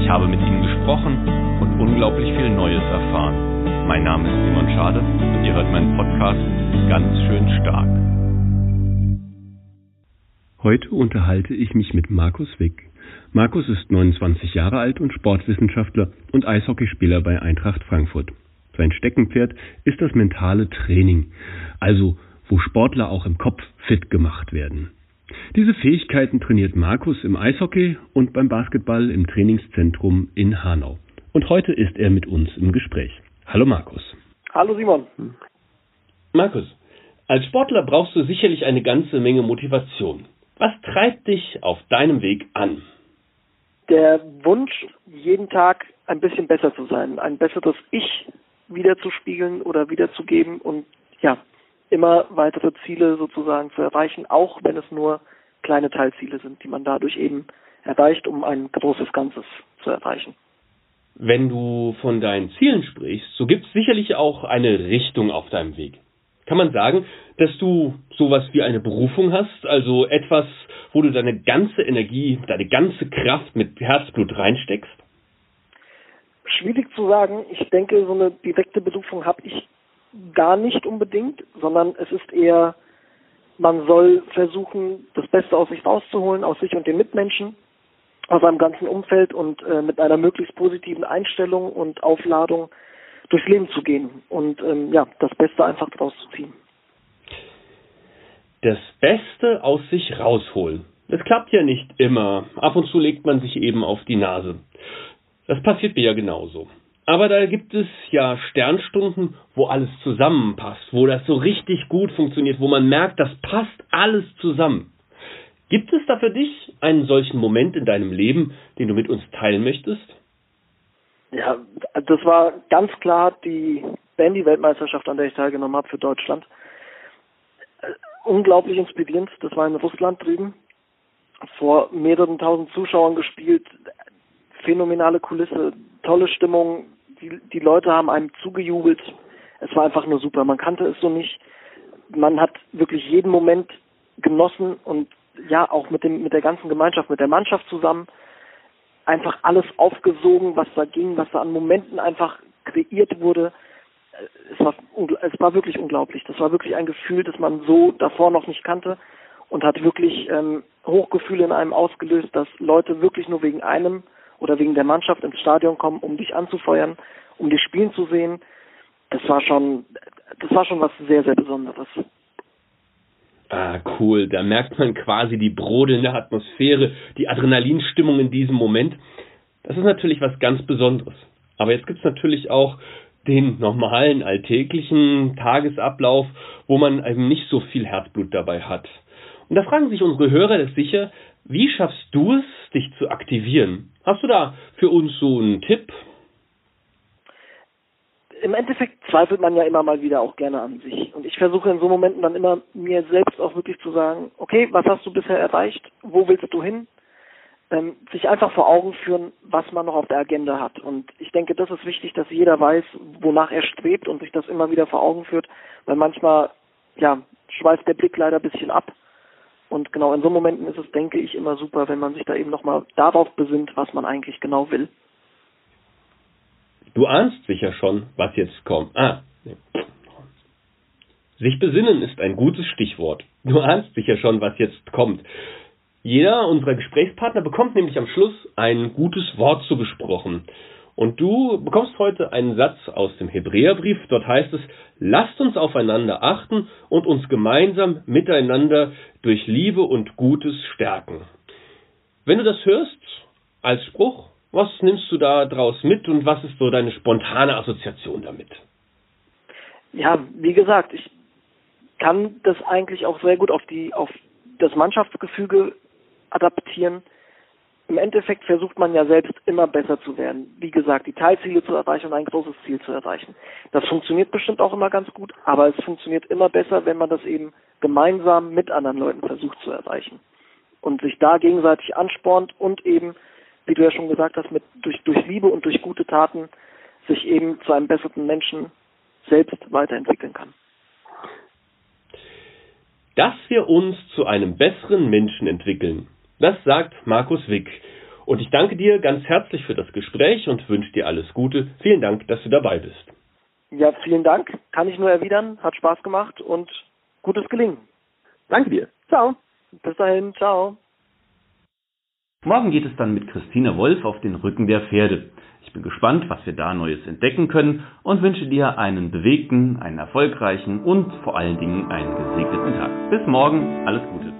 Ich habe mit ihnen gesprochen und unglaublich viel Neues erfahren. Mein Name ist Simon Schade und ihr hört meinen Podcast ganz schön stark. Heute unterhalte ich mich mit Markus Wick. Markus ist 29 Jahre alt und Sportwissenschaftler und Eishockeyspieler bei Eintracht Frankfurt. Sein Steckenpferd ist das mentale Training, also wo Sportler auch im Kopf fit gemacht werden. Diese Fähigkeiten trainiert Markus im Eishockey und beim Basketball im Trainingszentrum in Hanau. Und heute ist er mit uns im Gespräch. Hallo Markus. Hallo Simon. Markus, als Sportler brauchst du sicherlich eine ganze Menge Motivation. Was treibt dich auf deinem Weg an? Der Wunsch, jeden Tag ein bisschen besser zu sein, ein besseres Ich wiederzuspiegeln oder wiederzugeben und ja, immer weitere Ziele sozusagen zu erreichen, auch wenn es nur kleine Teilziele sind, die man dadurch eben erreicht, um ein großes Ganzes zu erreichen. Wenn du von deinen Zielen sprichst, so gibt es sicherlich auch eine Richtung auf deinem Weg. Kann man sagen, dass du sowas wie eine Berufung hast, also etwas, wo du deine ganze Energie, deine ganze Kraft mit Herzblut reinsteckst? Schwierig zu sagen. Ich denke, so eine direkte Berufung habe ich gar nicht unbedingt, sondern es ist eher, man soll versuchen, das Beste aus sich rauszuholen, aus sich und den Mitmenschen, aus seinem ganzen Umfeld und äh, mit einer möglichst positiven Einstellung und Aufladung durchs Leben zu gehen und ähm, ja, das Beste einfach draus zu ziehen. Das Beste aus sich rausholen. Das klappt ja nicht immer. Ab und zu legt man sich eben auf die Nase. Das passiert mir ja genauso. Aber da gibt es ja Sternstunden, wo alles zusammenpasst, wo das so richtig gut funktioniert, wo man merkt, das passt alles zusammen. Gibt es da für dich einen solchen Moment in deinem Leben, den du mit uns teilen möchtest? Ja, das war ganz klar die Bandy-Weltmeisterschaft, an der ich teilgenommen habe für Deutschland. Unglaublich inspirierend. Das war in Russland drüben. Vor mehreren tausend Zuschauern gespielt. Phänomenale Kulisse, tolle Stimmung, die, die Leute haben einem zugejubelt. Es war einfach nur super. Man kannte es so nicht. Man hat wirklich jeden Moment genossen und ja, auch mit dem, mit der ganzen Gemeinschaft, mit der Mannschaft zusammen einfach alles aufgesogen, was da ging, was da an Momenten einfach kreiert wurde. Es war, es war wirklich unglaublich. Das war wirklich ein Gefühl, das man so davor noch nicht kannte und hat wirklich ähm, Hochgefühle in einem ausgelöst, dass Leute wirklich nur wegen einem oder wegen der Mannschaft ins Stadion kommen, um dich anzufeuern, um dich spielen zu sehen. Das war schon, das war schon was sehr, sehr Besonderes. Ah, cool. Da merkt man quasi die brodelnde Atmosphäre, die Adrenalinstimmung in diesem Moment. Das ist natürlich was ganz Besonderes. Aber jetzt gibt es natürlich auch den normalen, alltäglichen Tagesablauf, wo man eben nicht so viel Herzblut dabei hat. Und da fragen sich unsere Hörer sicher, wie schaffst du es, dich zu aktivieren? Hast du da für uns so einen Tipp? Im Endeffekt zweifelt man ja immer mal wieder auch gerne an sich. Und ich versuche in so Momenten dann immer mir selbst auch wirklich zu sagen, okay, was hast du bisher erreicht? Wo willst du hin? Ähm, sich einfach vor Augen führen, was man noch auf der Agenda hat. Und ich denke, das ist wichtig, dass jeder weiß, wonach er strebt und sich das immer wieder vor Augen führt, weil manchmal, ja, schweift der Blick leider ein bisschen ab und genau in so Momenten ist es, denke ich, immer super, wenn man sich da eben nochmal darauf besinnt, was man eigentlich genau will. Du ahnst sicher schon, was jetzt kommt. Ah. Sich besinnen ist ein gutes Stichwort. Du ahnst sicher schon, was jetzt kommt. Jeder unserer Gesprächspartner bekommt nämlich am Schluss ein gutes Wort zugesprochen. Und du bekommst heute einen Satz aus dem Hebräerbrief. Dort heißt es, lasst uns aufeinander achten und uns gemeinsam miteinander durch Liebe und Gutes stärken. Wenn du das hörst als Spruch, was nimmst du da draus mit und was ist so deine spontane Assoziation damit? Ja, wie gesagt, ich kann das eigentlich auch sehr gut auf die auf das Mannschaftsgefüge adaptieren im Endeffekt versucht man ja selbst immer besser zu werden. Wie gesagt, die Teilziele zu erreichen und ein großes Ziel zu erreichen. Das funktioniert bestimmt auch immer ganz gut, aber es funktioniert immer besser, wenn man das eben gemeinsam mit anderen Leuten versucht zu erreichen. Und sich da gegenseitig anspornt und eben, wie du ja schon gesagt hast, mit, durch, durch Liebe und durch gute Taten sich eben zu einem besseren Menschen selbst weiterentwickeln kann. Dass wir uns zu einem besseren Menschen entwickeln, das sagt Markus Wick. Und ich danke dir ganz herzlich für das Gespräch und wünsche dir alles Gute. Vielen Dank, dass du dabei bist. Ja, vielen Dank. Kann ich nur erwidern. Hat Spaß gemacht und gutes Gelingen. Danke dir. Ciao. Bis dahin. Ciao. Morgen geht es dann mit Christina Wolf auf den Rücken der Pferde. Ich bin gespannt, was wir da Neues entdecken können und wünsche dir einen bewegten, einen erfolgreichen und vor allen Dingen einen gesegneten Tag. Bis morgen, alles Gute.